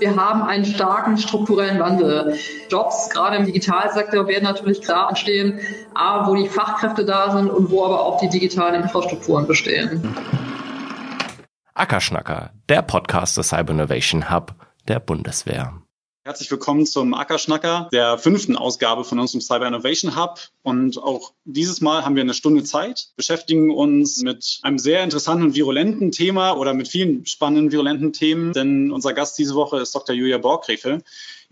wir haben einen starken strukturellen Wandel. Jobs, gerade im Digitalsektor, werden natürlich klar entstehen, A, wo die Fachkräfte da sind und wo aber auch die digitalen Infrastrukturen bestehen. Ackerschnacker, der Podcast des Cyber Innovation Hub der Bundeswehr. Herzlich willkommen zum Ackerschnacker, der fünften Ausgabe von unserem Cyber Innovation Hub. Und auch dieses Mal haben wir eine Stunde Zeit, beschäftigen uns mit einem sehr interessanten und virulenten Thema oder mit vielen spannenden, virulenten Themen. Denn unser Gast diese Woche ist Dr. Julia Borgrefe.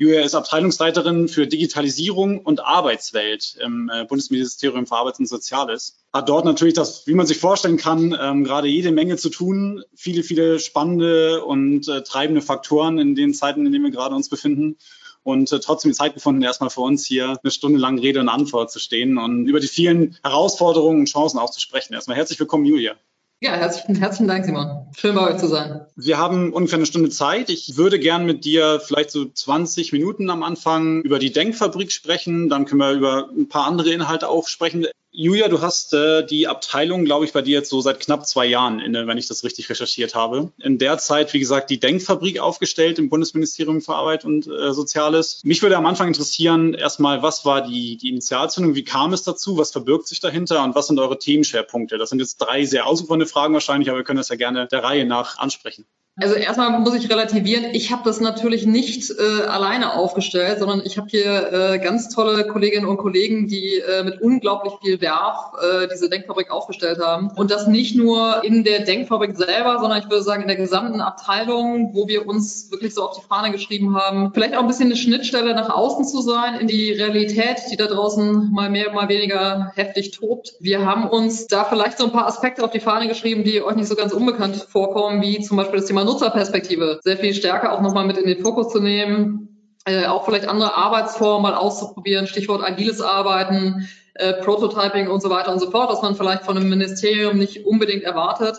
Julia ist Abteilungsleiterin für Digitalisierung und Arbeitswelt im äh, Bundesministerium für Arbeit und Soziales. Hat dort natürlich das, wie man sich vorstellen kann, ähm, gerade jede Menge zu tun. Viele, viele spannende und äh, treibende Faktoren in den Zeiten, in denen wir gerade uns befinden und äh, trotzdem Zeit gefunden, erstmal für uns hier eine Stunde lang Rede und Antwort zu stehen und über die vielen Herausforderungen und Chancen auch zu sprechen. Erstmal herzlich willkommen, Julia. Ja, herzlichen, herzlichen Dank, Simon. Schön bei euch zu sein. Wir haben ungefähr eine Stunde Zeit. Ich würde gern mit dir vielleicht so 20 Minuten am Anfang über die Denkfabrik sprechen. Dann können wir über ein paar andere Inhalte auch sprechen. Julia, du hast äh, die Abteilung, glaube ich, bei dir jetzt so seit knapp zwei Jahren inne, wenn ich das richtig recherchiert habe. In der Zeit, wie gesagt, die Denkfabrik aufgestellt im Bundesministerium für Arbeit und äh, Soziales. Mich würde am Anfang interessieren, erstmal, was war die, die Initialzündung? Wie kam es dazu? Was verbirgt sich dahinter? Und was sind eure Themenschwerpunkte? Das sind jetzt drei sehr ausufernde Fragen wahrscheinlich, aber wir können das ja gerne der Reihe nach ansprechen. Also erstmal muss ich relativieren, ich habe das natürlich nicht äh, alleine aufgestellt, sondern ich habe hier äh, ganz tolle Kolleginnen und Kollegen, die äh, mit unglaublich viel Werf äh, diese Denkfabrik aufgestellt haben. Und das nicht nur in der Denkfabrik selber, sondern ich würde sagen in der gesamten Abteilung, wo wir uns wirklich so auf die Fahne geschrieben haben, vielleicht auch ein bisschen eine Schnittstelle nach außen zu sein, in die Realität, die da draußen mal mehr, mal weniger heftig tobt. Wir haben uns da vielleicht so ein paar Aspekte auf die Fahne geschrieben, die euch nicht so ganz unbekannt vorkommen, wie zum Beispiel das Thema Nutzerperspektive sehr viel stärker auch nochmal mit in den Fokus zu nehmen, äh, auch vielleicht andere Arbeitsformen mal auszuprobieren, Stichwort agiles Arbeiten, äh, Prototyping und so weiter und so fort, was man vielleicht von einem Ministerium nicht unbedingt erwartet.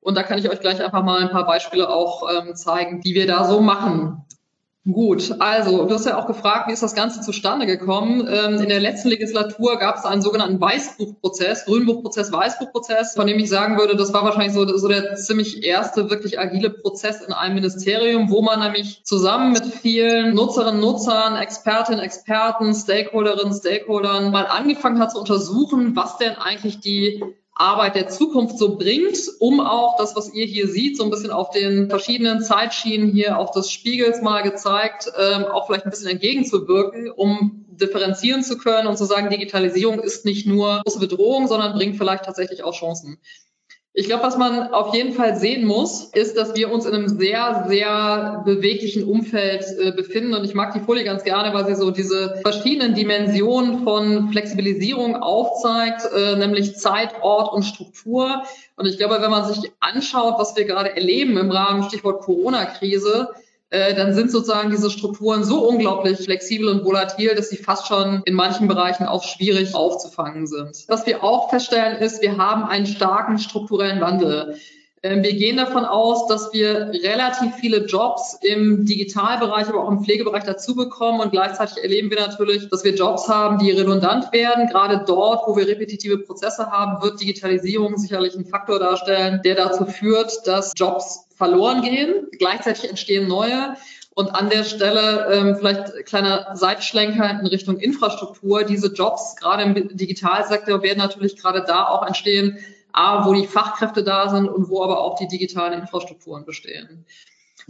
Und da kann ich euch gleich einfach mal ein paar Beispiele auch ähm, zeigen, die wir da so machen. Gut, also du hast ja auch gefragt, wie ist das Ganze zustande gekommen? Ähm, in der letzten Legislatur gab es einen sogenannten Weißbuchprozess, Grünbuchprozess, Weißbuchprozess, von dem ich sagen würde, das war wahrscheinlich so, so der ziemlich erste wirklich agile Prozess in einem Ministerium, wo man nämlich zusammen mit vielen Nutzerinnen, Nutzern, Expertinnen, Experten, Stakeholderinnen, Stakeholdern mal angefangen hat zu untersuchen, was denn eigentlich die Arbeit der Zukunft so bringt, um auch das, was ihr hier seht, so ein bisschen auf den verschiedenen Zeitschienen hier auch des Spiegels mal gezeigt, ähm, auch vielleicht ein bisschen entgegenzuwirken, um differenzieren zu können und zu sagen, Digitalisierung ist nicht nur große Bedrohung, sondern bringt vielleicht tatsächlich auch Chancen. Ich glaube, was man auf jeden Fall sehen muss, ist, dass wir uns in einem sehr, sehr beweglichen Umfeld äh, befinden. Und ich mag die Folie ganz gerne, weil sie so diese verschiedenen Dimensionen von Flexibilisierung aufzeigt, äh, nämlich Zeit, Ort und Struktur. Und ich glaube, wenn man sich anschaut, was wir gerade erleben im Rahmen Stichwort Corona-Krise, äh, dann sind sozusagen diese Strukturen so unglaublich flexibel und volatil, dass sie fast schon in manchen Bereichen auch schwierig aufzufangen sind. Was wir auch feststellen ist, wir haben einen starken strukturellen Wandel. Ähm, wir gehen davon aus, dass wir relativ viele Jobs im Digitalbereich, aber auch im Pflegebereich dazu bekommen und gleichzeitig erleben wir natürlich, dass wir Jobs haben, die redundant werden. Gerade dort, wo wir repetitive Prozesse haben, wird Digitalisierung sicherlich ein Faktor darstellen, der dazu führt, dass Jobs verloren gehen. Gleichzeitig entstehen neue. Und an der Stelle ähm, vielleicht kleiner Seitschlenker in Richtung Infrastruktur. Diese Jobs, gerade im Digitalsektor, werden natürlich gerade da auch entstehen, A, wo die Fachkräfte da sind und wo aber auch die digitalen Infrastrukturen bestehen.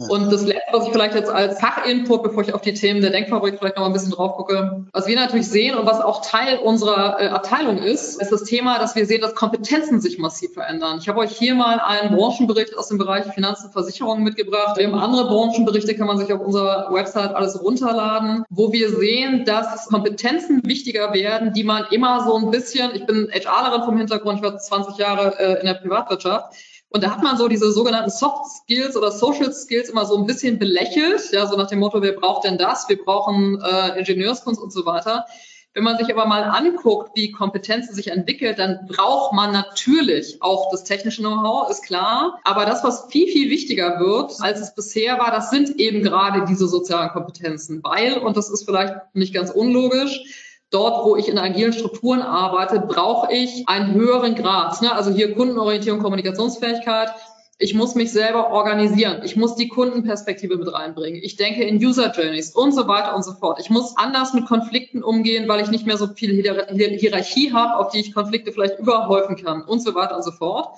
Und das Letzte, was ich vielleicht jetzt als Fachinput, bevor ich auf die Themen der Denkfabrik vielleicht noch ein bisschen drauf gucke, was wir natürlich sehen und was auch Teil unserer äh, Abteilung ist, ist das Thema, dass wir sehen, dass Kompetenzen sich massiv verändern. Ich habe euch hier mal einen Branchenbericht aus dem Bereich Finanzen und Versicherungen mitgebracht. Wir haben andere Branchenberichte, kann man sich auf unserer Website alles runterladen, wo wir sehen, dass Kompetenzen wichtiger werden, die man immer so ein bisschen, ich bin HRlerin vom Hintergrund, ich war 20 Jahre äh, in der Privatwirtschaft, und da hat man so diese sogenannten Soft Skills oder Social Skills immer so ein bisschen belächelt, ja, so nach dem Motto, wer braucht denn das? Wir brauchen äh, Ingenieurskunst und so weiter. Wenn man sich aber mal anguckt, wie Kompetenzen sich entwickelt, dann braucht man natürlich auch das technische Know-how, ist klar. Aber das, was viel, viel wichtiger wird, als es bisher war, das sind eben gerade diese sozialen Kompetenzen. Weil, und das ist vielleicht nicht ganz unlogisch, Dort, wo ich in agilen Strukturen arbeite, brauche ich einen höheren Grad. Ne? Also hier Kundenorientierung, Kommunikationsfähigkeit. Ich muss mich selber organisieren. Ich muss die Kundenperspektive mit reinbringen. Ich denke in User Journeys und so weiter und so fort. Ich muss anders mit Konflikten umgehen, weil ich nicht mehr so viel Hierarchie habe, auf die ich Konflikte vielleicht überhäufen kann und so weiter und so fort.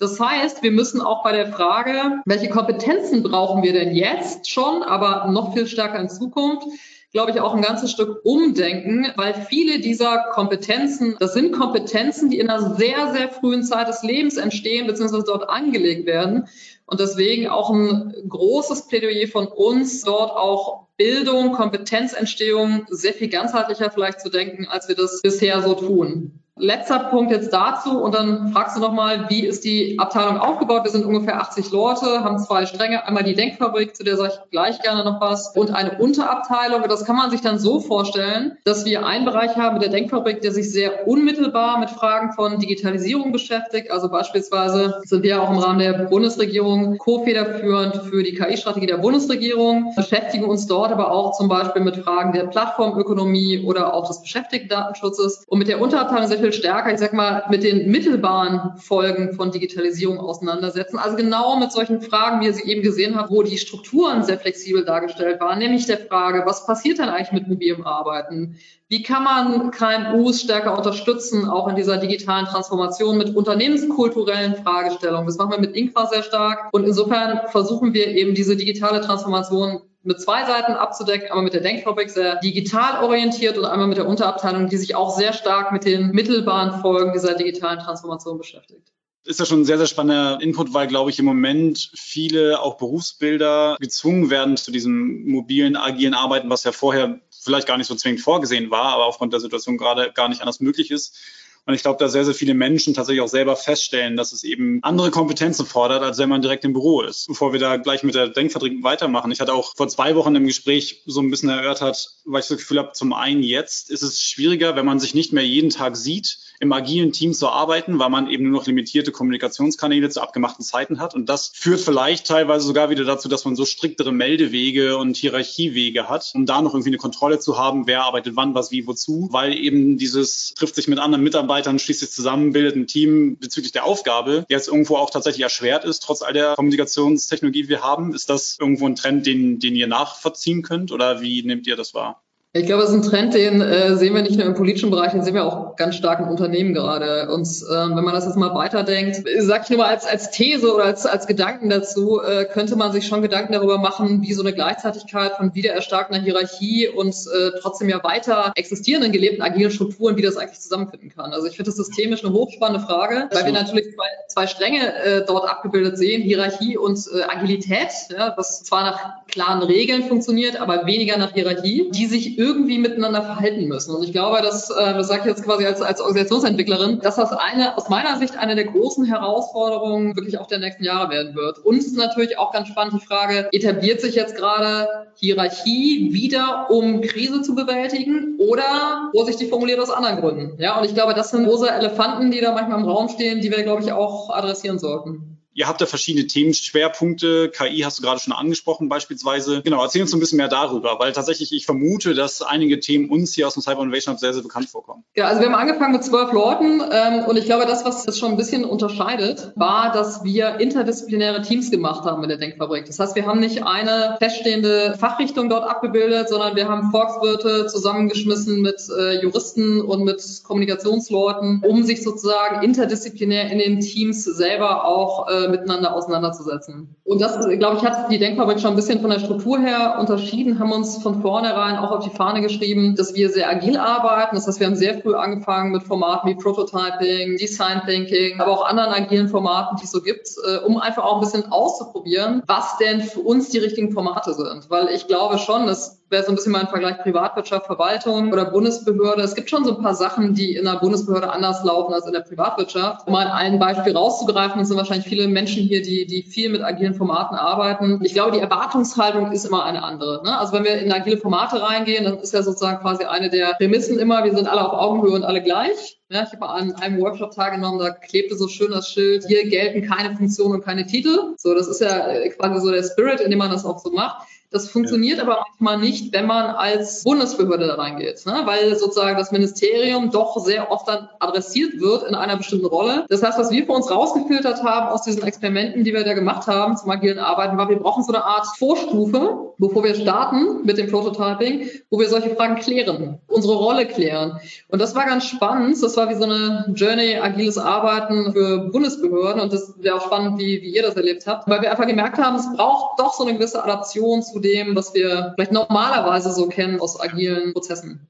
Das heißt, wir müssen auch bei der Frage, welche Kompetenzen brauchen wir denn jetzt schon, aber noch viel stärker in Zukunft, glaube ich, auch ein ganzes Stück umdenken, weil viele dieser Kompetenzen, das sind Kompetenzen, die in einer sehr, sehr frühen Zeit des Lebens entstehen, beziehungsweise dort angelegt werden. Und deswegen auch ein großes Plädoyer von uns, dort auch Bildung, Kompetenzentstehung sehr viel ganzheitlicher vielleicht zu denken, als wir das bisher so tun. Letzter Punkt jetzt dazu und dann fragst du nochmal, wie ist die Abteilung aufgebaut? Wir sind ungefähr 80 Leute, haben zwei Stränge. Einmal die Denkfabrik, zu der sage ich gleich gerne noch was, und eine Unterabteilung. Das kann man sich dann so vorstellen, dass wir einen Bereich haben mit der Denkfabrik, der sich sehr unmittelbar mit Fragen von Digitalisierung beschäftigt. Also beispielsweise sind wir auch im Rahmen der Bundesregierung co-federführend für die KI-Strategie der Bundesregierung, beschäftigen uns dort aber auch zum Beispiel mit Fragen der Plattformökonomie oder auch des Beschäftigtendatenschutzes und mit der Unterabteilung sehr viel viel stärker, ich sag mal, mit den mittelbaren Folgen von Digitalisierung auseinandersetzen. Also genau mit solchen Fragen, wie ihr sie eben gesehen habt, wo die Strukturen sehr flexibel dargestellt waren, nämlich der Frage, was passiert denn eigentlich mit mobilem Arbeiten? Wie kann man KMUs stärker unterstützen, auch in dieser digitalen Transformation mit unternehmenskulturellen Fragestellungen? Das machen wir mit Inqua sehr stark. Und insofern versuchen wir eben diese digitale Transformation mit zwei Seiten abzudecken, einmal mit der Denkfabrik sehr digital orientiert und einmal mit der Unterabteilung, die sich auch sehr stark mit den mittelbaren Folgen dieser digitalen Transformation beschäftigt ist ja schon ein sehr, sehr spannender Input, weil, glaube ich, im Moment viele auch Berufsbilder gezwungen werden zu diesem mobilen, agilen Arbeiten, was ja vorher vielleicht gar nicht so zwingend vorgesehen war, aber aufgrund der Situation gerade gar nicht anders möglich ist. Und ich glaube, da sehr, sehr viele Menschen tatsächlich auch selber feststellen, dass es eben andere Kompetenzen fordert, als wenn man direkt im Büro ist. Bevor wir da gleich mit der Denkfabrik weitermachen. Ich hatte auch vor zwei Wochen im Gespräch so ein bisschen erörtert, weil ich das Gefühl habe, zum einen jetzt ist es schwieriger, wenn man sich nicht mehr jeden Tag sieht, im agilen Team zu arbeiten, weil man eben nur noch limitierte Kommunikationskanäle zu abgemachten Zeiten hat. Und das führt vielleicht teilweise sogar wieder dazu, dass man so striktere Meldewege und Hierarchiewege hat, um da noch irgendwie eine Kontrolle zu haben, wer arbeitet wann, was, wie, wozu, weil eben dieses trifft sich mit anderen Mitarbeitern schließlich zusammen, bildet ein Team bezüglich der Aufgabe, der jetzt irgendwo auch tatsächlich erschwert ist, trotz all der Kommunikationstechnologie, die wir haben. Ist das irgendwo ein Trend, den, den ihr nachvollziehen könnt oder wie nehmt ihr das wahr? Ich glaube, es ist ein Trend, den äh, sehen wir nicht nur im politischen Bereich, den sehen wir auch ganz stark im Unternehmen gerade. Und ähm, wenn man das jetzt mal weiterdenkt, sag ich nur mal als, als These oder als, als Gedanken dazu, äh, könnte man sich schon Gedanken darüber machen, wie so eine Gleichzeitigkeit von wiedererstarkender Hierarchie und äh, trotzdem ja weiter existierenden gelebten agilen Strukturen, wie das eigentlich zusammenfinden kann. Also ich finde das systemisch eine hochspannende Frage, weil wir natürlich zwei, zwei Stränge äh, dort abgebildet sehen, Hierarchie und äh, Agilität, ja, was zwar nach klaren Regeln funktioniert, aber weniger nach Hierarchie, die sich irgendwie miteinander verhalten müssen. Und ich glaube, dass, äh, das sage ich jetzt quasi als, als Organisationsentwicklerin, dass das eine, aus meiner Sicht eine der großen Herausforderungen wirklich auch der nächsten Jahre werden wird. Und es ist natürlich auch ganz spannend die Frage, etabliert sich jetzt gerade Hierarchie wieder, um Krise zu bewältigen oder vorsichtig formuliert aus anderen Gründen? Ja, und ich glaube, das sind große Elefanten, die da manchmal im Raum stehen, die wir, glaube ich, auch adressieren sollten. Ihr habt da verschiedene Themenschwerpunkte. KI hast du gerade schon angesprochen beispielsweise. Genau, erzähl uns ein bisschen mehr darüber, weil tatsächlich ich vermute, dass einige Themen uns hier aus dem Cyber Innovation Hub sehr, sehr bekannt vorkommen. Ja, also wir haben angefangen mit zwölf Leuten ähm, und ich glaube, das, was das schon ein bisschen unterscheidet, war, dass wir interdisziplinäre Teams gemacht haben in der Denkfabrik. Das heißt, wir haben nicht eine feststehende Fachrichtung dort abgebildet, sondern wir haben Volkswirte zusammengeschmissen mit äh, Juristen und mit Kommunikationsleuten, um sich sozusagen interdisziplinär in den Teams selber auch äh, miteinander auseinanderzusetzen. Und das, glaube ich, hat die Denkfabrik schon ein bisschen von der Struktur her unterschieden, haben uns von vornherein auch auf die Fahne geschrieben, dass wir sehr agil arbeiten. Das heißt, wir haben sehr früh angefangen mit Formaten wie Prototyping, Design Thinking, aber auch anderen agilen Formaten, die es so gibt, äh, um einfach auch ein bisschen auszuprobieren, was denn für uns die richtigen Formate sind. Weil ich glaube schon, dass wäre so ein bisschen mein Vergleich Privatwirtschaft, Verwaltung oder Bundesbehörde. Es gibt schon so ein paar Sachen, die in der Bundesbehörde anders laufen als in der Privatwirtschaft. Um mal ein Beispiel rauszugreifen, es sind wahrscheinlich viele Menschen hier, die, die viel mit agilen Formaten arbeiten. Ich glaube, die Erwartungshaltung ist immer eine andere. Ne? Also wenn wir in agile Formate reingehen, dann ist ja sozusagen quasi eine der Prämissen immer, wir sind alle auf Augenhöhe und alle gleich. Ja, ich habe an einem Workshop teilgenommen, da klebte so schön das Schild, hier gelten keine Funktionen und keine Titel. So, das ist ja quasi so der Spirit, in dem man das auch so macht. Das funktioniert ja. aber manchmal nicht, wenn man als Bundesbehörde da reingeht, ne? weil sozusagen das Ministerium doch sehr oft dann adressiert wird in einer bestimmten Rolle. Das heißt, was wir für uns rausgefiltert haben aus diesen Experimenten, die wir da gemacht haben zum agilen Arbeiten, war, wir brauchen so eine Art Vorstufe, bevor wir starten mit dem Prototyping, wo wir solche Fragen klären, unsere Rolle klären. Und das war ganz spannend. Das war wie so eine Journey, agiles Arbeiten für Bundesbehörden. Und das wäre auch spannend, wie, wie ihr das erlebt habt, weil wir einfach gemerkt haben, es braucht doch so eine gewisse Adaption zu dem, was wir vielleicht normalerweise so kennen aus agilen Prozessen.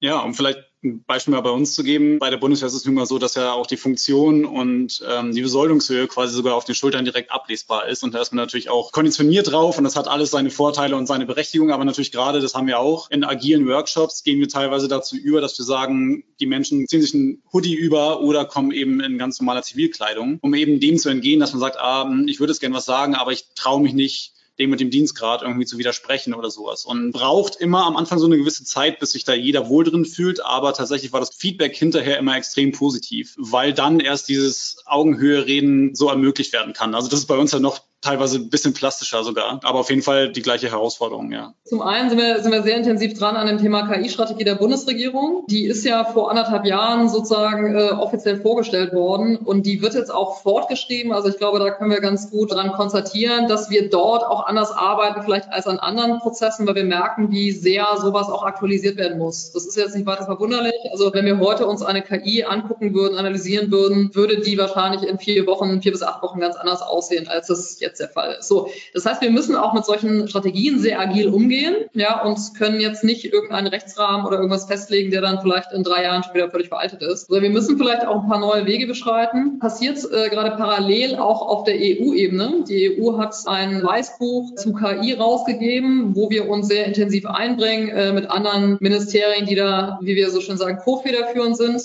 Ja, um vielleicht ein Beispiel mal bei uns zu geben. Bei der Bundeswehr ist es nun mal so, dass ja auch die Funktion und ähm, die Besoldungshöhe quasi sogar auf den Schultern direkt ablesbar ist. Und da ist man natürlich auch konditioniert drauf und das hat alles seine Vorteile und seine Berechtigung. Aber natürlich gerade, das haben wir auch, in agilen Workshops gehen wir teilweise dazu über, dass wir sagen, die Menschen ziehen sich ein Hoodie über oder kommen eben in ganz normaler Zivilkleidung, um eben dem zu entgehen, dass man sagt, ah, hm, ich würde jetzt gerne was sagen, aber ich traue mich nicht, dem mit dem Dienstgrad irgendwie zu widersprechen oder sowas. Und braucht immer am Anfang so eine gewisse Zeit, bis sich da jeder wohl drin fühlt. Aber tatsächlich war das Feedback hinterher immer extrem positiv, weil dann erst dieses Augenhöhe-Reden so ermöglicht werden kann. Also das ist bei uns ja noch teilweise ein bisschen plastischer sogar, aber auf jeden Fall die gleiche Herausforderung, ja. Zum einen sind wir, sind wir sehr intensiv dran an dem Thema KI-Strategie der Bundesregierung. Die ist ja vor anderthalb Jahren sozusagen äh, offiziell vorgestellt worden und die wird jetzt auch fortgeschrieben. Also ich glaube, da können wir ganz gut dran konstatieren, dass wir dort auch anders arbeiten, vielleicht als an anderen Prozessen, weil wir merken, wie sehr sowas auch aktualisiert werden muss. Das ist jetzt nicht weiter verwunderlich. Also wenn wir heute uns eine KI angucken würden, analysieren würden, würde die wahrscheinlich in vier Wochen, vier bis acht Wochen ganz anders aussehen, als es jetzt jetzt der Fall. So, das heißt, wir müssen auch mit solchen Strategien sehr agil umgehen, ja, und können jetzt nicht irgendeinen Rechtsrahmen oder irgendwas festlegen, der dann vielleicht in drei Jahren schon wieder völlig veraltet ist. Also wir müssen vielleicht auch ein paar neue Wege beschreiten. Passiert äh, gerade parallel auch auf der EU-Ebene. Die EU hat ein Weißbuch zu KI rausgegeben, wo wir uns sehr intensiv einbringen äh, mit anderen Ministerien, die da, wie wir so schön sagen, co-federführend sind.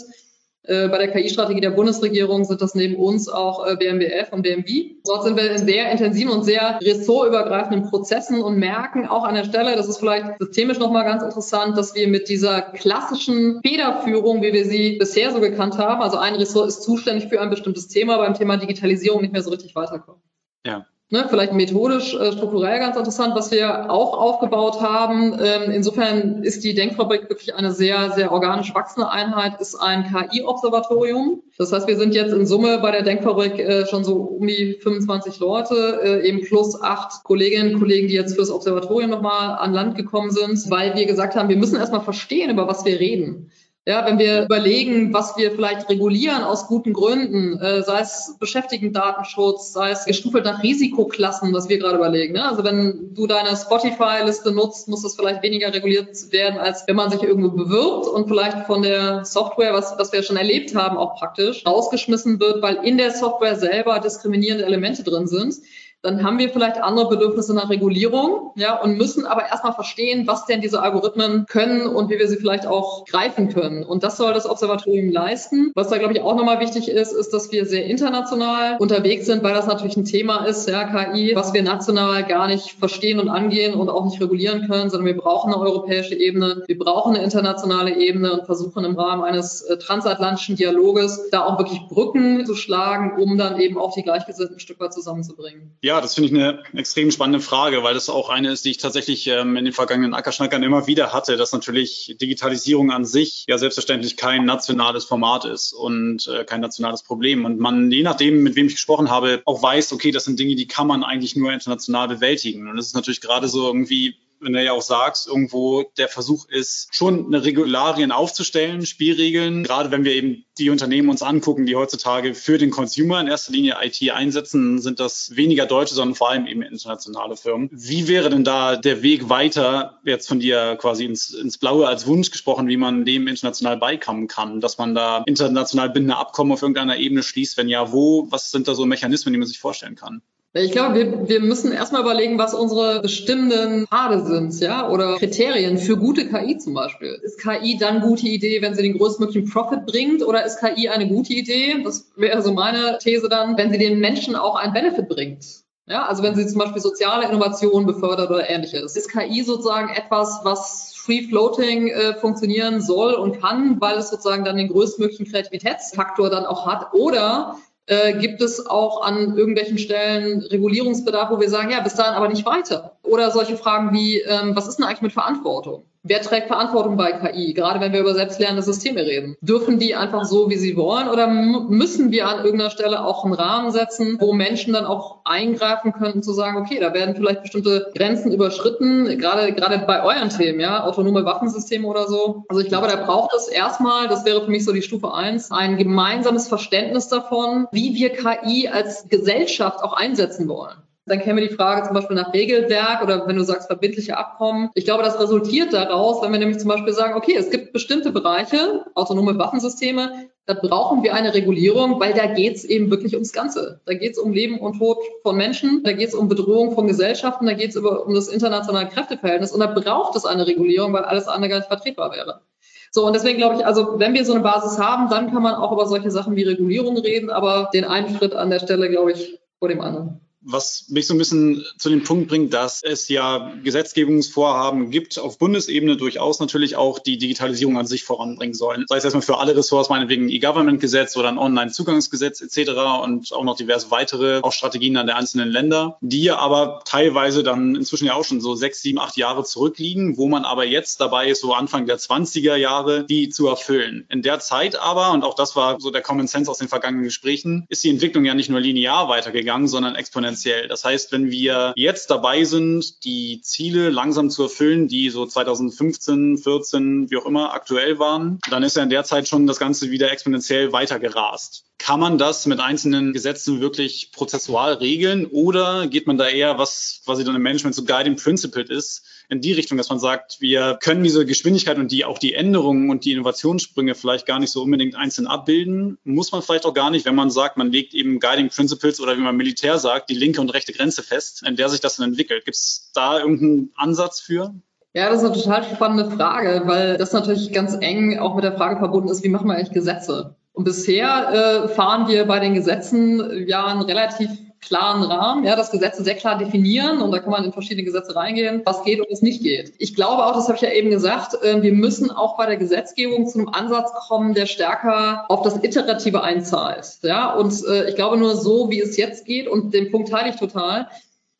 Äh, bei der KI-Strategie der Bundesregierung sind das neben uns auch äh, BMWF und BMW. Dort sind wir in sehr intensiven und sehr ressortübergreifenden Prozessen und merken auch an der Stelle, das ist vielleicht systemisch nochmal ganz interessant, dass wir mit dieser klassischen Federführung, wie wir sie bisher so gekannt haben, also ein Ressort ist zuständig für ein bestimmtes Thema, beim Thema Digitalisierung nicht mehr so richtig weiterkommen. Ja. Ne, vielleicht methodisch, äh, strukturell ganz interessant, was wir auch aufgebaut haben. Ähm, insofern ist die Denkfabrik wirklich eine sehr, sehr organisch wachsende Einheit, ist ein KI-Observatorium. Das heißt, wir sind jetzt in Summe bei der Denkfabrik äh, schon so um die 25 Leute, äh, eben plus acht Kolleginnen und Kollegen, die jetzt fürs Observatorium nochmal an Land gekommen sind, weil wir gesagt haben, wir müssen erstmal verstehen, über was wir reden. Ja, wenn wir überlegen, was wir vielleicht regulieren aus guten Gründen, äh, sei es Beschäftigtendatenschutz, sei es gestufelt nach Risikoklassen, was wir gerade überlegen. Ne? Also wenn du deine Spotify-Liste nutzt, muss das vielleicht weniger reguliert werden, als wenn man sich irgendwo bewirbt und vielleicht von der Software, was, was wir schon erlebt haben, auch praktisch rausgeschmissen wird, weil in der Software selber diskriminierende Elemente drin sind dann haben wir vielleicht andere Bedürfnisse nach Regulierung, ja, und müssen aber erstmal verstehen, was denn diese Algorithmen können und wie wir sie vielleicht auch greifen können. Und das soll das Observatorium leisten. Was da, glaube ich, auch nochmal wichtig ist, ist, dass wir sehr international unterwegs sind, weil das natürlich ein Thema ist, ja, KI, was wir national gar nicht verstehen und angehen und auch nicht regulieren können, sondern wir brauchen eine europäische Ebene, wir brauchen eine internationale Ebene und versuchen im Rahmen eines äh, transatlantischen Dialoges da auch wirklich Brücken zu schlagen, um dann eben auch die Gleichgesinnten ein Stück weit zusammenzubringen. Ja, das finde ich eine extrem spannende Frage, weil das auch eine ist, die ich tatsächlich ähm, in den vergangenen Ackerschnackern immer wieder hatte, dass natürlich Digitalisierung an sich ja selbstverständlich kein nationales Format ist und äh, kein nationales Problem. Und man, je nachdem, mit wem ich gesprochen habe, auch weiß, okay, das sind Dinge, die kann man eigentlich nur international bewältigen. Und das ist natürlich gerade so irgendwie wenn du ja auch sagst, irgendwo der Versuch ist, schon eine Regularien aufzustellen, Spielregeln, gerade wenn wir eben die Unternehmen uns angucken, die heutzutage für den Consumer in erster Linie IT einsetzen, sind das weniger deutsche, sondern vor allem eben internationale Firmen. Wie wäre denn da der Weg weiter, jetzt von dir quasi ins, ins Blaue als Wunsch gesprochen, wie man dem international beikommen kann, dass man da international bindende Abkommen auf irgendeiner Ebene schließt? Wenn ja, wo? Was sind da so Mechanismen, die man sich vorstellen kann? Ich glaube, wir, wir müssen erstmal überlegen, was unsere bestimmenden Pfade sind, ja, oder Kriterien für gute KI zum Beispiel. Ist KI dann gute Idee, wenn sie den größtmöglichen Profit bringt, oder ist KI eine gute Idee? Das wäre so meine These dann, wenn sie den Menschen auch einen Benefit bringt. Ja, also wenn sie zum Beispiel soziale Innovation befördert oder ähnliches. Ist KI sozusagen etwas, was Free Floating äh, funktionieren soll und kann, weil es sozusagen dann den größtmöglichen Kreativitätsfaktor dann auch hat. Oder äh, gibt es auch an irgendwelchen Stellen Regulierungsbedarf, wo wir sagen, ja, bis dahin aber nicht weiter? Oder solche Fragen wie, ähm, was ist denn eigentlich mit Verantwortung? Wer trägt Verantwortung bei KI? Gerade wenn wir über selbstlernende Systeme reden. Dürfen die einfach so, wie sie wollen? Oder müssen wir an irgendeiner Stelle auch einen Rahmen setzen, wo Menschen dann auch eingreifen könnten, zu sagen, okay, da werden vielleicht bestimmte Grenzen überschritten, gerade, gerade bei euren Themen, ja, autonome Waffensysteme oder so. Also ich glaube, da braucht es erstmal, das wäre für mich so die Stufe eins, ein gemeinsames Verständnis davon, wie wir KI als Gesellschaft auch einsetzen wollen. Dann käme die Frage zum Beispiel nach Regelwerk oder wenn du sagst verbindliche Abkommen. Ich glaube, das resultiert daraus, wenn wir nämlich zum Beispiel sagen, okay, es gibt bestimmte Bereiche, autonome Waffensysteme, da brauchen wir eine Regulierung, weil da geht es eben wirklich ums Ganze. Da geht es um Leben und Tod von Menschen, da geht es um Bedrohung von Gesellschaften, da geht es um das internationale Kräfteverhältnis und da braucht es eine Regulierung, weil alles andere gar nicht vertretbar wäre. So, und deswegen glaube ich, also wenn wir so eine Basis haben, dann kann man auch über solche Sachen wie Regulierung reden, aber den einen Schritt an der Stelle, glaube ich, vor dem anderen was mich so ein bisschen zu dem Punkt bringt, dass es ja Gesetzgebungsvorhaben gibt auf Bundesebene durchaus natürlich auch die Digitalisierung an sich voranbringen sollen. Sei es erstmal für alle Ressorts, meinetwegen E-Government-Gesetz oder ein Online-Zugangsgesetz etc. und auch noch diverse weitere auch Strategien an der einzelnen Länder, die aber teilweise dann inzwischen ja auch schon so sechs, sieben, acht Jahre zurückliegen, wo man aber jetzt dabei ist, so Anfang der 20er Jahre, die zu erfüllen. In der Zeit aber, und auch das war so der Common Sense aus den vergangenen Gesprächen, ist die Entwicklung ja nicht nur linear weitergegangen, sondern exponentiell exponentiell. Das heißt, wenn wir jetzt dabei sind, die Ziele langsam zu erfüllen, die so 2015, 14, wie auch immer aktuell waren, dann ist ja in der Zeit schon das Ganze wieder exponentiell weiter gerast. Kann man das mit einzelnen Gesetzen wirklich prozessual regeln oder geht man da eher, was quasi dann im Management so Guiding Principle ist, in die Richtung, dass man sagt, wir können diese Geschwindigkeit und die auch die Änderungen und die Innovationssprünge vielleicht gar nicht so unbedingt einzeln abbilden. Muss man vielleicht auch gar nicht, wenn man sagt, man legt eben Guiding Principles oder wie man Militär sagt, die linke und rechte Grenze fest, in der sich das dann entwickelt. Gibt es da irgendeinen Ansatz für? Ja, das ist eine total spannende Frage, weil das natürlich ganz eng auch mit der Frage verbunden ist, wie machen wir eigentlich Gesetze? Und bisher äh, fahren wir bei den Gesetzen ja einen relativ klaren Rahmen, ja, das Gesetze sehr klar definieren und da kann man in verschiedene Gesetze reingehen, was geht und was nicht geht. Ich glaube auch, das habe ich ja eben gesagt, äh, wir müssen auch bei der Gesetzgebung zu einem Ansatz kommen, der stärker auf das Iterative einzahlt. Ja, und äh, ich glaube nur so, wie es jetzt geht und den Punkt teile ich total.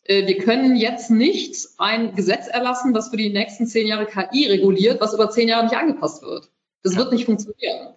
Äh, wir können jetzt nicht ein Gesetz erlassen, das für die nächsten zehn Jahre KI reguliert, was über zehn Jahre nicht angepasst wird. Das wird nicht funktionieren.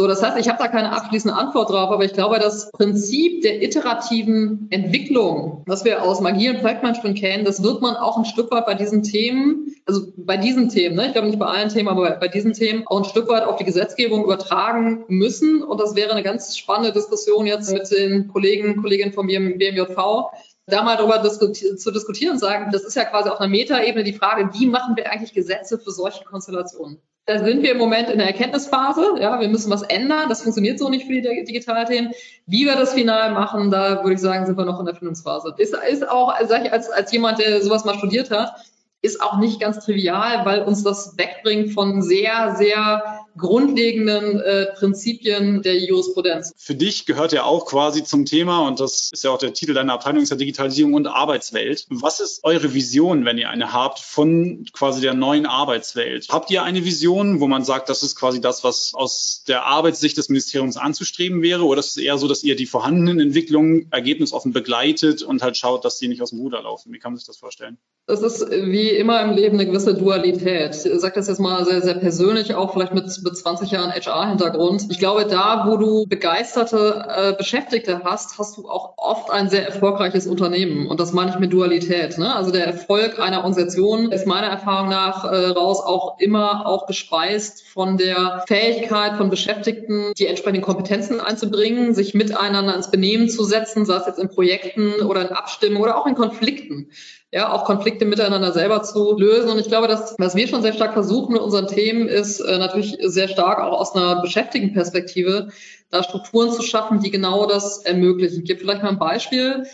So, das heißt, ich habe da keine abschließende Antwort drauf, aber ich glaube, das Prinzip der iterativen Entwicklung, was wir aus Magie und Projektmanagement kennen, das wird man auch ein Stück weit bei diesen Themen, also bei diesen Themen, ne, ich glaube nicht bei allen Themen, aber bei diesen Themen auch ein Stück weit auf die Gesetzgebung übertragen müssen. Und das wäre eine ganz spannende Diskussion jetzt mit den Kollegen, Kolleginnen vom BMJV, da mal darüber diskuti zu diskutieren und sagen, das ist ja quasi auf einer Metaebene die Frage, wie machen wir eigentlich Gesetze für solche Konstellationen? Da sind wir im Moment in der Erkenntnisphase. Ja, wir müssen was ändern. Das funktioniert so nicht für die Digitalthemen. Wie wir das final machen, da würde ich sagen, sind wir noch in der Findungsphase. Ist, ist auch, sag ich, als, als jemand, der sowas mal studiert hat, ist auch nicht ganz trivial, weil uns das wegbringt von sehr, sehr grundlegenden äh, Prinzipien der Jurisprudenz. Für dich gehört ja auch quasi zum Thema, und das ist ja auch der Titel deiner Abteilung, ist ja Digitalisierung und Arbeitswelt. Was ist eure Vision, wenn ihr eine habt, von quasi der neuen Arbeitswelt? Habt ihr eine Vision, wo man sagt, das ist quasi das, was aus der Arbeitssicht des Ministeriums anzustreben wäre? Oder ist es eher so, dass ihr die vorhandenen Entwicklungen ergebnisoffen begleitet und halt schaut, dass die nicht aus dem Ruder laufen? Wie kann man sich das vorstellen? Das ist wie immer im Leben eine gewisse Dualität. Ich sage das jetzt mal sehr, sehr persönlich, auch vielleicht mit mit 20 Jahren HR-Hintergrund. Ich glaube, da, wo du begeisterte äh, Beschäftigte hast, hast du auch oft ein sehr erfolgreiches Unternehmen. Und das meine ich mit Dualität. Ne? Also der Erfolg einer Organisation ist meiner Erfahrung nach äh, raus auch immer auch gespeist von der Fähigkeit von Beschäftigten, die entsprechenden Kompetenzen einzubringen, sich miteinander ins Benehmen zu setzen, sei es jetzt in Projekten oder in Abstimmungen oder auch in Konflikten ja, auch Konflikte miteinander selber zu lösen. Und ich glaube, dass, was wir schon sehr stark versuchen mit unseren Themen, ist äh, natürlich sehr stark auch aus einer Beschäftigtenperspektive, da Strukturen zu schaffen, die genau das ermöglichen. Ich gebe vielleicht mal ein Beispiel.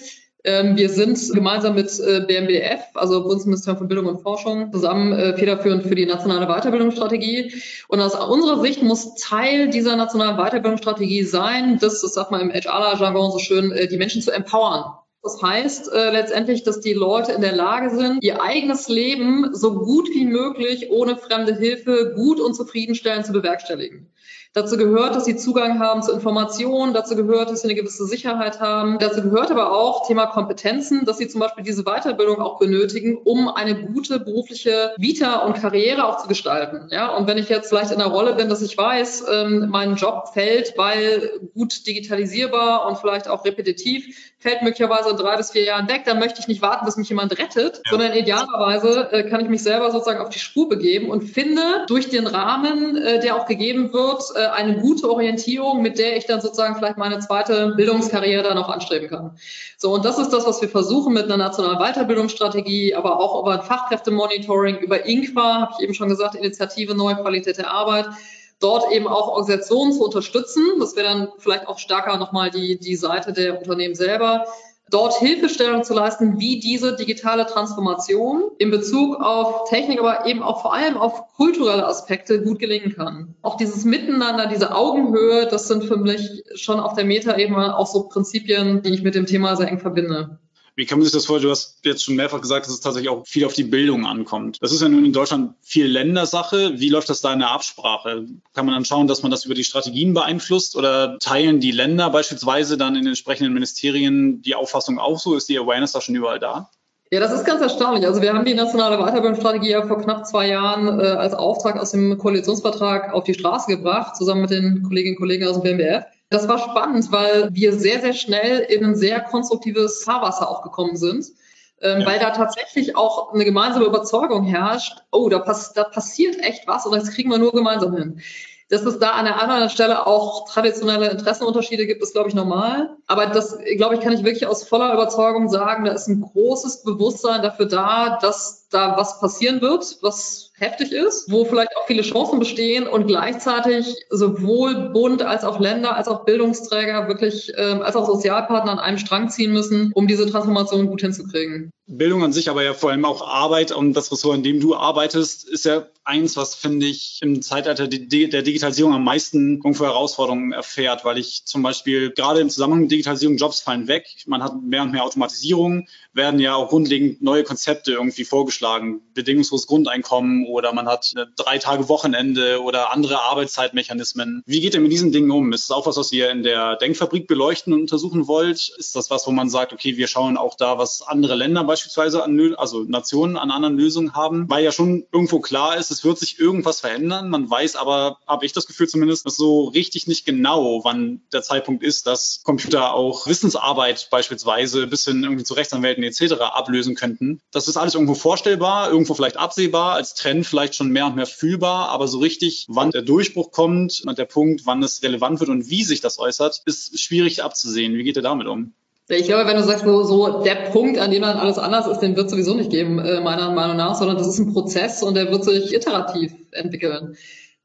Ähm, wir sind gemeinsam mit äh, BMBF, also Bundesministerium für Bildung und Forschung, zusammen äh, federführend für die nationale Weiterbildungsstrategie. Und aus unserer Sicht muss Teil dieser nationalen Weiterbildungsstrategie sein, das, das sagt man im HR-Jargon so schön, äh, die Menschen zu empowern Das heißt äh, letztendlich, dass die Leute in der Lage sind, ihr eigenes Leben so gut wie möglich ohne fremde Hilfe gut und zufriedenstellend zu bewerkstelligen. Dazu gehört, dass sie Zugang haben zu Informationen, dazu gehört, dass sie eine gewisse Sicherheit haben. Dazu gehört aber auch Thema Kompetenzen, dass sie zum Beispiel diese Weiterbildung auch benötigen, um eine gute berufliche Vita und Karriere auch zu gestalten. Ja, und wenn ich jetzt vielleicht in der Rolle bin, dass ich weiß, ähm, mein Job fällt, weil gut digitalisierbar und vielleicht auch repetitiv, fällt möglicherweise in drei bis vier Jahren weg, dann möchte ich nicht warten, bis mich jemand rettet, ja. sondern idealerweise äh, kann ich mich selber sozusagen auf die Spur begeben und finde durch den Rahmen, äh, der auch gegeben wird, äh, eine gute Orientierung, mit der ich dann sozusagen vielleicht meine zweite Bildungskarriere dann auch anstreben kann. So, und das ist das, was wir versuchen mit einer nationalen Weiterbildungsstrategie, aber auch über ein Fachkräftemonitoring, über INQUA, habe ich eben schon gesagt, Initiative Neue Qualität der Arbeit, dort eben auch Organisationen zu unterstützen. Das wäre dann vielleicht auch stärker nochmal die, die Seite der Unternehmen selber, dort Hilfestellung zu leisten, wie diese digitale Transformation in Bezug auf Technik, aber eben auch vor allem auf kulturelle Aspekte gut gelingen kann. Auch dieses Miteinander, diese Augenhöhe, das sind für mich schon auf der Metaebene auch so Prinzipien, die ich mit dem Thema sehr eng verbinde. Wie kann man sich das vorstellen? Du hast jetzt schon mehrfach gesagt, dass es tatsächlich auch viel auf die Bildung ankommt. Das ist ja nun in Deutschland viel Ländersache. Wie läuft das da in der Absprache? Kann man dann schauen, dass man das über die Strategien beeinflusst oder teilen die Länder beispielsweise dann in den entsprechenden Ministerien die Auffassung auch so? Ist die Awareness da schon überall da? Ja, das ist ganz erstaunlich. Also wir haben die nationale Weiterbildungsstrategie ja vor knapp zwei Jahren äh, als Auftrag aus dem Koalitionsvertrag auf die Straße gebracht, zusammen mit den Kolleginnen und Kollegen aus dem BMBF. Das war spannend, weil wir sehr, sehr schnell in ein sehr konstruktives Fahrwasser auch gekommen sind. Ähm, ja. Weil da tatsächlich auch eine gemeinsame Überzeugung herrscht, oh, da, pass da passiert echt was und das kriegen wir nur gemeinsam hin. Dass es da an der anderen Stelle auch traditionelle Interessenunterschiede gibt, ist, glaube ich, normal. Aber das, glaube ich, kann ich wirklich aus voller Überzeugung sagen, da ist ein großes Bewusstsein dafür da, dass da was passieren wird, was heftig ist, wo vielleicht auch viele Chancen bestehen und gleichzeitig sowohl Bund als auch Länder als auch Bildungsträger wirklich ähm, als auch Sozialpartner an einem Strang ziehen müssen, um diese Transformation gut hinzukriegen. Bildung an sich, aber ja vor allem auch Arbeit und das Ressort, in dem du arbeitest, ist ja eins, was finde ich im Zeitalter der Digitalisierung am meisten irgendwo Herausforderungen erfährt, weil ich zum Beispiel gerade im Zusammenhang mit Digitalisierung Jobs fallen weg. Man hat mehr und mehr Automatisierung, werden ja auch grundlegend neue Konzepte irgendwie vorgeschlagen, bedingungsloses Grundeinkommen oder man hat drei Tage Wochenende oder andere Arbeitszeitmechanismen. Wie geht ihr mit diesen Dingen um? Ist das auch was, was ihr in der Denkfabrik beleuchten und untersuchen wollt? Ist das was, wo man sagt, okay, wir schauen auch da, was andere Länder beispielsweise an, also Nationen an anderen Lösungen haben? Weil ja schon irgendwo klar ist, es wird sich irgendwas verändern. Man weiß aber, habe ich das Gefühl zumindest, dass so richtig nicht genau, wann der Zeitpunkt ist, dass Computer auch Wissensarbeit beispielsweise bis hin irgendwie zu Rechtsanwälten etc. ablösen könnten. Das ist alles irgendwo vorstellbar, irgendwo vielleicht absehbar, als Trend vielleicht schon mehr und mehr fühlbar, aber so richtig, wann der Durchbruch kommt und der Punkt, wann es relevant wird und wie sich das äußert, ist schwierig abzusehen. Wie geht ihr damit um? Ich glaube, wenn du sagst, so, so der Punkt, an dem dann alles anders ist, den wird es sowieso nicht geben, äh, meiner Meinung nach, sondern das ist ein Prozess und der wird sich iterativ entwickeln.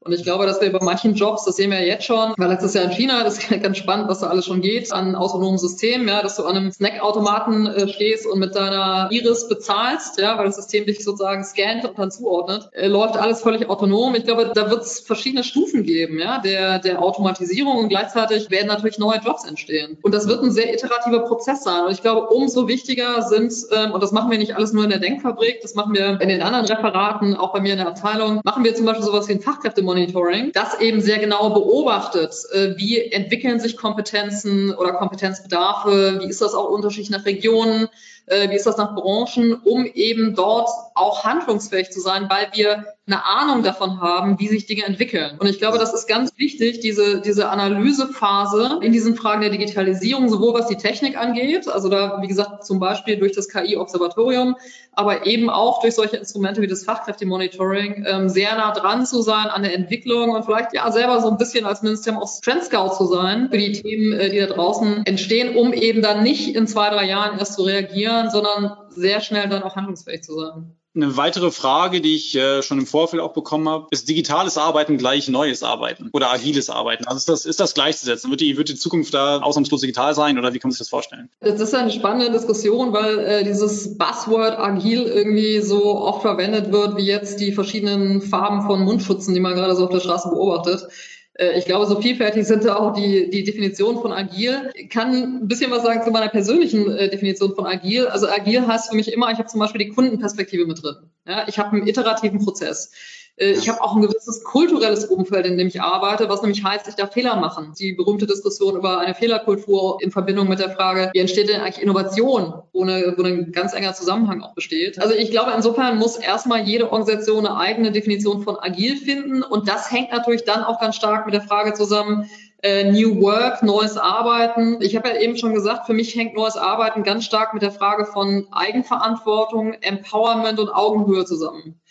Und ich glaube, dass wir bei manchen Jobs, das sehen wir ja jetzt schon, weil letztes Jahr in China, das ist ganz spannend, was da alles schon geht an autonomen Systemen, ja, dass du an einem Snackautomaten äh, stehst und mit deiner Iris bezahlst, ja, weil das System dich sozusagen scannt und dann zuordnet, äh, läuft alles völlig autonom. Ich glaube, da wird es verschiedene Stufen geben, ja, der, der Automatisierung und gleichzeitig werden natürlich neue Jobs entstehen. Und das wird ein sehr iterativer Prozess sein. Und ich glaube, umso wichtiger sind, ähm, und das machen wir nicht alles nur in der Denkfabrik, das machen wir in den anderen Referaten, auch bei mir in der Abteilung, machen wir zum Beispiel sowas wie ein Fachkräftemodell Monitoring, das eben sehr genau beobachtet, äh, wie entwickeln sich Kompetenzen oder Kompetenzbedarfe, wie ist das auch unterschiedlich nach Regionen, äh, wie ist das nach Branchen, um eben dort auch handlungsfähig zu sein, weil wir eine Ahnung davon haben, wie sich Dinge entwickeln. Und ich glaube, das ist ganz wichtig, diese, diese Analysephase in diesen Fragen der Digitalisierung, sowohl was die Technik angeht, also da, wie gesagt, zum Beispiel durch das KI-Observatorium, aber eben auch durch solche Instrumente wie das Fachkräftemonitoring, ähm, sehr nah dran zu sein an der Entwicklung und vielleicht ja selber so ein bisschen als Ministerium auch Trend Scout zu sein für die Themen, äh, die da draußen entstehen, um eben dann nicht in zwei, drei Jahren erst zu reagieren, sondern sehr schnell dann auch handlungsfähig zu sein. Eine weitere Frage, die ich äh, schon im Vorfeld auch bekommen habe, ist digitales Arbeiten gleich neues Arbeiten oder agiles Arbeiten? Also ist das, ist das gleichzusetzen? Wird die, wird die Zukunft da ausnahmslos digital sein oder wie kann man sich das vorstellen? Das ist eine spannende Diskussion, weil äh, dieses Buzzword agil irgendwie so oft verwendet wird, wie jetzt die verschiedenen Farben von Mundschutzen, die man gerade so auf der Straße beobachtet. Äh, ich glaube, so vielfältig sind da auch die, die Definitionen von agil. Ich kann ein bisschen was sagen zu meiner persönlichen äh, Definition von agil. Also agil heißt für mich immer, ich habe zum Beispiel die Kundenperspektive mit drin. Ja, ich habe einen iterativen Prozess. Äh, ich habe auch ein gewisses kulturelles Umfeld, in dem ich arbeite, was nämlich heißt, ich darf Fehler machen. Die berühmte Diskussion über eine Fehlerkultur in Verbindung mit der Frage, wie entsteht denn eigentlich Innovation, wo, eine, wo ein ganz enger Zusammenhang auch besteht. Also ich glaube, insofern muss erstmal jede Organisation eine eigene Definition von agil finden. Und das hängt natürlich dann auch ganz stark mit der Frage zusammen, äh, New Work, neues Arbeiten. Ich habe ja eben schon gesagt, für mich hängt neues Arbeiten ganz stark mit der Frage von Eigenverantwortung, Empowerment und Augenhöhe zusammen.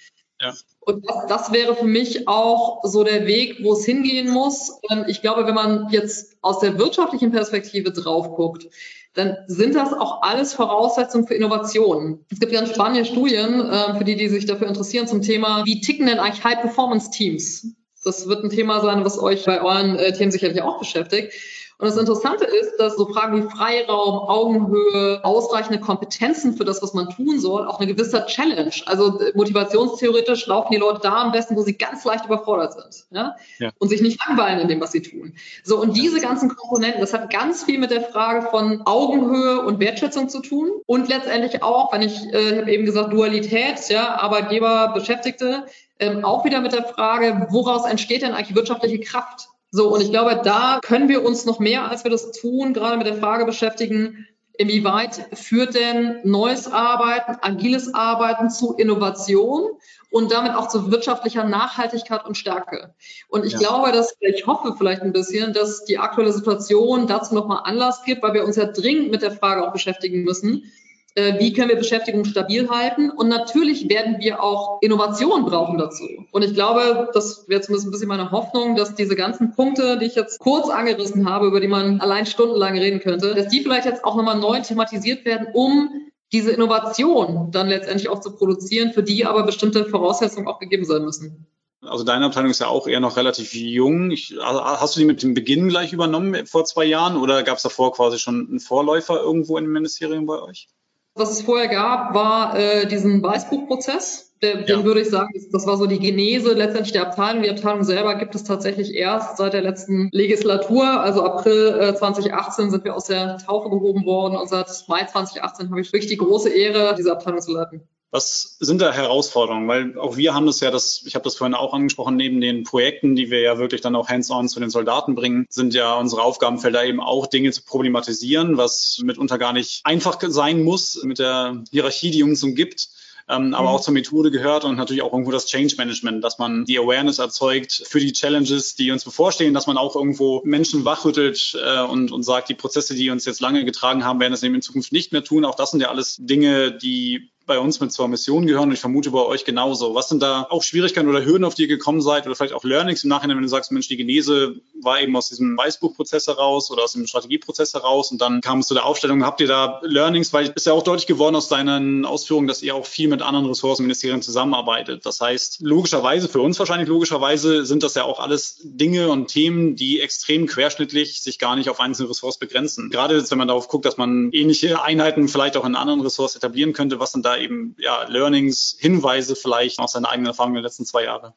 Und das, das, wäre für mich auch so der Weg, wo es hingehen muss. Ähm, ich glaube, wenn man jetzt aus der wirtschaftlichen Perspektive drauf guckt, dann sind das auch alles Voraussetzungen für Innovationen. Es gibt ganz spannende Studien, äh, für die, die sich dafür interessieren, zum Thema, wie ticken denn eigentlich High-Performance-Teams? Das wird ein Thema sein, was euch bei euren äh, Themen sicherlich auch beschäftigt. Und das Interessante ist, dass so Fragen wie Freiraum, Augenhöhe, ausreichende Kompetenzen für das, was man tun soll, auch eine gewisse Challenge. Also äh, motivationstheoretisch laufen die Leute da am besten, wo sie ganz leicht überfordert sind ja? ja. und sich nicht langweilen in dem, was sie tun. So, und diese ganzen Komponenten, das hat ganz viel mit der Frage von Augenhöhe und Wertschätzung zu tun. Und letztendlich auch, wenn ich, äh, ich habe eben gesagt, Dualität, ja, Arbeitgeber, Beschäftigte, ähm, auch wieder mit der Frage, woraus entsteht denn eigentlich wirtschaftliche Kraft? So, und ich glaube, da können wir uns noch mehr, als wir das tun, gerade mit der Frage beschäftigen, inwieweit führt denn neues Arbeiten, agiles Arbeiten zu Innovation und damit auch zu wirtschaftlicher Nachhaltigkeit und Stärke. Und ich ja. glaube, dass, ich hoffe vielleicht ein bisschen, dass die aktuelle Situation dazu nochmal Anlass gibt, weil wir uns ja dringend mit der Frage auch beschäftigen müssen, wie können wir Beschäftigung stabil halten? Und natürlich werden wir auch Innovation brauchen dazu. Und ich glaube, das wäre zumindest ein bisschen meine Hoffnung, dass diese ganzen Punkte, die ich jetzt kurz angerissen habe, über die man allein stundenlang reden könnte, dass die vielleicht jetzt auch nochmal neu thematisiert werden, um diese Innovation dann letztendlich auch zu produzieren, für die aber bestimmte Voraussetzungen auch gegeben sein müssen. Also deine Abteilung ist ja auch eher noch relativ jung. Ich, hast du die mit dem Beginn gleich übernommen vor zwei Jahren oder gab es davor quasi schon einen Vorläufer irgendwo im Ministerium bei euch? Was es vorher gab, war äh, diesen Weißbuchprozess. Der, ja. Den würde ich sagen, das war so die Genese letztendlich der Abteilung. Die Abteilung selber gibt es tatsächlich erst seit der letzten Legislatur. Also April äh, 2018 sind wir aus der Taufe gehoben worden und seit Mai 2018 habe ich wirklich die große Ehre, diese Abteilung zu leiten. Was sind da Herausforderungen? Weil auch wir haben das ja, das, ich habe das vorhin auch angesprochen, neben den Projekten, die wir ja wirklich dann auch hands-on zu den Soldaten bringen, sind ja unsere Aufgabenfelder eben auch Dinge zu problematisieren, was mitunter gar nicht einfach sein muss mit der Hierarchie, die uns umgibt. Ähm, aber mhm. auch zur Methode gehört und natürlich auch irgendwo das Change Management, dass man die Awareness erzeugt für die Challenges, die uns bevorstehen, dass man auch irgendwo Menschen wachrüttelt äh, und, und sagt, die Prozesse, die uns jetzt lange getragen haben, werden es eben in Zukunft nicht mehr tun. Auch das sind ja alles Dinge, die bei uns mit zur Mission gehören und ich vermute bei euch genauso. Was sind da auch Schwierigkeiten oder Hürden, auf die ihr gekommen seid oder vielleicht auch Learnings im Nachhinein, wenn du sagst, Mensch, die Genese war eben aus diesem Weißbuchprozess heraus oder aus dem Strategieprozess heraus und dann kam es zu der Aufstellung. Habt ihr da Learnings, weil es ist ja auch deutlich geworden aus deinen Ausführungen, dass ihr auch viel mit anderen Ressourcenministerien zusammenarbeitet. Das heißt, logischerweise, für uns wahrscheinlich logischerweise, sind das ja auch alles Dinge und Themen, die extrem querschnittlich sich gar nicht auf einzelne Ressorts begrenzen. Gerade jetzt, wenn man darauf guckt, dass man ähnliche Einheiten vielleicht auch in anderen Ressorts etablieren könnte, was sind da eben ja, Learnings, Hinweise vielleicht aus seiner eigenen Erfahrung der letzten zwei Jahre?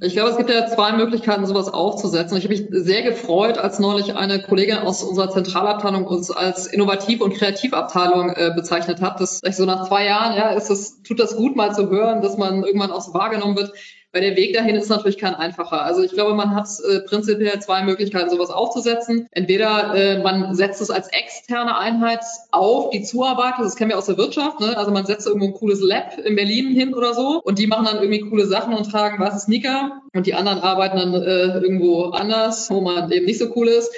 Ich glaube, es gibt ja zwei Möglichkeiten, sowas aufzusetzen. Ich habe mich sehr gefreut, als neulich eine Kollegin aus unserer Zentralabteilung uns als Innovativ- und Kreativabteilung äh, bezeichnet hat. Das so nach zwei Jahren, ja, ist es, tut das gut, mal zu hören, dass man irgendwann auch so wahrgenommen wird. Weil der Weg dahin ist natürlich kein einfacher. Also ich glaube, man hat äh, prinzipiell zwei Möglichkeiten, sowas aufzusetzen. Entweder äh, man setzt es als externe Einheit auf, die zuarbeitet. Das kennen wir aus der Wirtschaft. Ne? Also man setzt irgendwo ein cooles Lab in Berlin hin oder so und die machen dann irgendwie coole Sachen und tragen weiße Sneaker und die anderen arbeiten dann äh, irgendwo anders, wo man eben nicht so cool ist.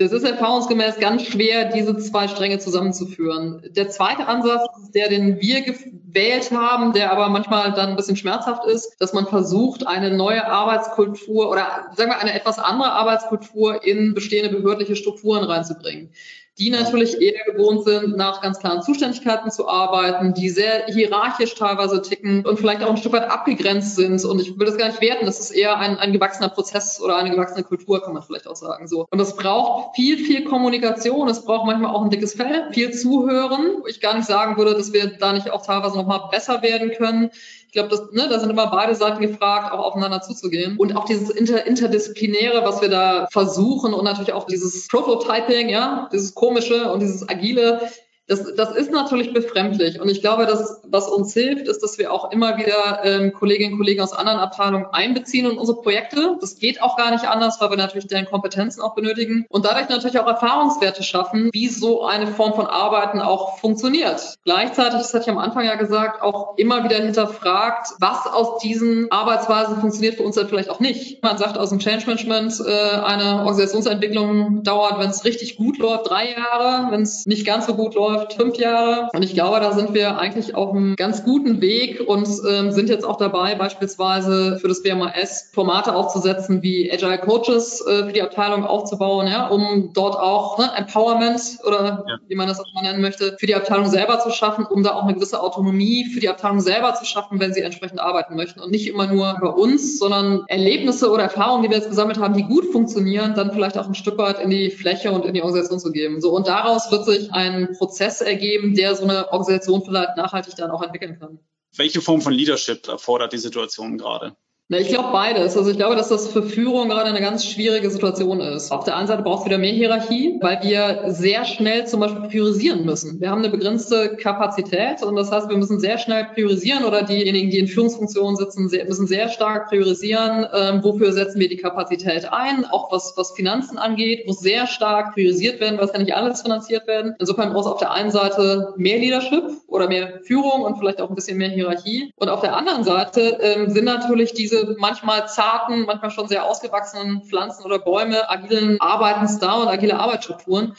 Das ist erfahrungsgemäß ganz schwer, diese zwei Stränge zusammenzuführen. Der zweite Ansatz der, den wir gewählt haben, der aber manchmal dann ein bisschen schmerzhaft ist, dass man versucht, eine neue Arbeitskultur oder sagen wir eine etwas andere Arbeitskultur in bestehende behördliche Strukturen reinzubringen die natürlich eher gewohnt sind, nach ganz klaren Zuständigkeiten zu arbeiten, die sehr hierarchisch teilweise ticken und vielleicht auch ein Stück weit abgegrenzt sind. Und ich will das gar nicht werten, das ist eher ein, ein gewachsener Prozess oder eine gewachsene Kultur, kann man vielleicht auch sagen. So. Und es braucht viel, viel Kommunikation, es braucht manchmal auch ein dickes Fell, viel Zuhören, wo ich gar nicht sagen würde, dass wir da nicht auch teilweise nochmal besser werden können. Ich glaube, ne, da sind immer beide Seiten gefragt, auch aufeinander zuzugehen. Und auch dieses Inter Interdisziplinäre, was wir da versuchen und natürlich auch dieses Prototyping, ja, dieses komische und dieses agile, das, das ist natürlich befremdlich. Und ich glaube, dass was uns hilft, ist, dass wir auch immer wieder ähm, Kolleginnen und Kollegen aus anderen Abteilungen einbeziehen in unsere Projekte. Das geht auch gar nicht anders, weil wir natürlich deren Kompetenzen auch benötigen und dadurch natürlich auch Erfahrungswerte schaffen, wie so eine Form von Arbeiten auch funktioniert. Gleichzeitig, das hatte ich am Anfang ja gesagt, auch immer wieder hinterfragt, was aus diesen Arbeitsweisen funktioniert für uns dann vielleicht auch nicht. Man sagt aus dem Change Management, äh, eine Organisationsentwicklung dauert, wenn es richtig gut läuft, drei Jahre, wenn es nicht ganz so gut läuft, läuft fünf Jahre. Und ich glaube, da sind wir eigentlich auf einem ganz guten Weg und ähm, sind jetzt auch dabei, beispielsweise für das BMAS Formate aufzusetzen, wie Agile Coaches äh, für die Abteilung aufzubauen, ja, um dort auch ne, Empowerment oder ja. wie man das auch mal nennen möchte, für die Abteilung selber zu schaffen, um da auch eine gewisse Autonomie für die Abteilung selber zu schaffen, wenn sie entsprechend arbeiten möchten. Und nicht immer nur bei uns, sondern Erlebnisse oder Erfahrungen, die wir jetzt gesammelt haben, die gut funktionieren, dann vielleicht auch ein Stück weit in die Fläche und in die Organisation zu geben. So, und daraus wird sich ein Prozess Prozess ergeben, der so eine Organisation vielleicht nachhaltig dann auch entwickeln kann. Welche Form von Leadership erfordert die Situation gerade? Na, ich glaube beides. Also ich glaube, dass das für Führung gerade eine ganz schwierige Situation ist. Auf der einen Seite braucht es wieder mehr Hierarchie, weil wir sehr schnell zum Beispiel priorisieren müssen. Wir haben eine begrenzte Kapazität und das heißt, wir müssen sehr schnell priorisieren oder diejenigen, die in Führungsfunktionen sitzen, müssen sehr stark priorisieren, ähm, wofür setzen wir die Kapazität ein, auch was, was Finanzen angeht, muss sehr stark priorisiert werden, es kann nicht alles finanziert werden. Insofern braucht es auf der einen Seite mehr Leadership oder mehr Führung und vielleicht auch ein bisschen mehr Hierarchie. Und auf der anderen Seite ähm, sind natürlich diese manchmal zarten, manchmal schon sehr ausgewachsenen Pflanzen oder Bäume agilen Arbeitens da und agile Arbeitsstrukturen.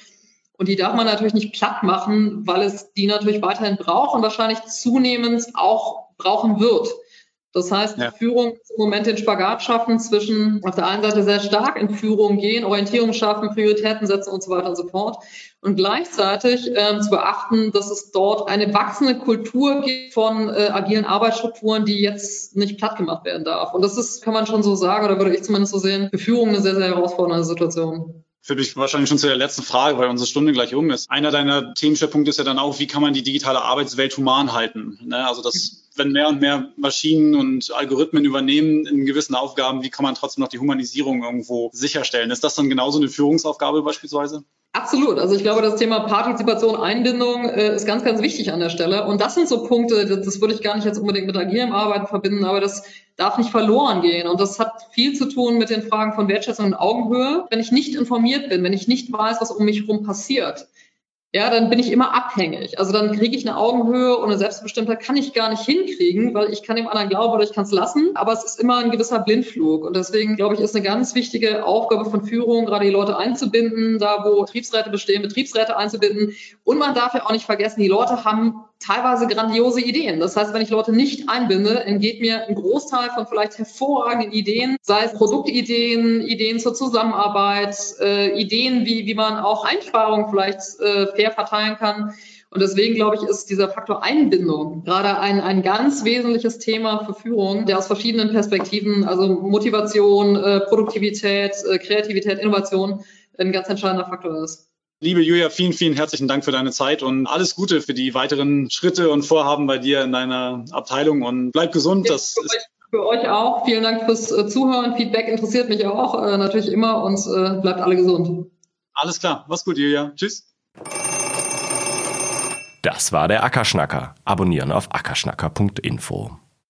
Und die darf man natürlich nicht platt machen, weil es die natürlich weiterhin braucht und wahrscheinlich zunehmend auch brauchen wird. Das heißt, ja. Führung im Moment den Spagat schaffen zwischen auf der einen Seite sehr stark in Führung gehen, Orientierung schaffen, Prioritäten setzen und so weiter und so fort. Und gleichzeitig ähm, zu beachten, dass es dort eine wachsende Kultur gibt von äh, agilen Arbeitsstrukturen, die jetzt nicht platt gemacht werden darf. Und das ist, kann man schon so sagen, oder würde ich zumindest so sehen, für Führung eine sehr, sehr herausfordernde Situation führt mich wahrscheinlich schon zu der letzten Frage, weil unsere Stunde gleich um ist. Einer deiner Themenschwerpunkte ist ja dann auch, wie kann man die digitale Arbeitswelt human halten? Ne? Also das wenn mehr und mehr Maschinen und Algorithmen übernehmen in gewissen Aufgaben, wie kann man trotzdem noch die Humanisierung irgendwo sicherstellen? Ist das dann genauso eine Führungsaufgabe beispielsweise? Absolut. Also ich glaube, das Thema Partizipation, Einbindung äh, ist ganz, ganz wichtig an der Stelle. Und das sind so Punkte, das, das würde ich gar nicht jetzt unbedingt mit agilem Arbeiten verbinden, aber das darf nicht verloren gehen. Und das hat viel zu tun mit den Fragen von Wertschätzung und Augenhöhe. Wenn ich nicht informiert bin, wenn ich nicht weiß, was um mich herum passiert, ja, dann bin ich immer abhängig. Also dann kriege ich eine Augenhöhe und eine Selbstbestimmtheit kann ich gar nicht hinkriegen, weil ich kann dem anderen glauben oder ich kann es lassen, aber es ist immer ein gewisser Blindflug. Und deswegen, glaube ich, ist eine ganz wichtige Aufgabe von Führung, gerade die Leute einzubinden, da wo Betriebsräte bestehen, Betriebsräte einzubinden. Und man darf ja auch nicht vergessen, die Leute haben teilweise grandiose Ideen. Das heißt, wenn ich Leute nicht einbinde, entgeht mir ein Großteil von vielleicht hervorragenden Ideen, sei es Produktideen, Ideen zur Zusammenarbeit, äh, Ideen, wie, wie man auch Einsparungen vielleicht äh, fair verteilen kann. Und deswegen glaube ich, ist dieser Faktor Einbindung gerade ein, ein ganz wesentliches Thema für Führung, der aus verschiedenen Perspektiven, also Motivation, äh, Produktivität, äh, Kreativität, Innovation, ein ganz entscheidender Faktor ist. Liebe Julia, vielen, vielen herzlichen Dank für deine Zeit und alles Gute für die weiteren Schritte und Vorhaben bei dir in deiner Abteilung und bleib gesund. Ja, das ist für euch auch. Vielen Dank fürs äh, Zuhören. Feedback interessiert mich auch äh, natürlich immer und äh, bleibt alle gesund. Alles klar. Mach's gut, Julia. Tschüss. Das war der Ackerschnacker. Abonnieren auf ackerschnacker.info.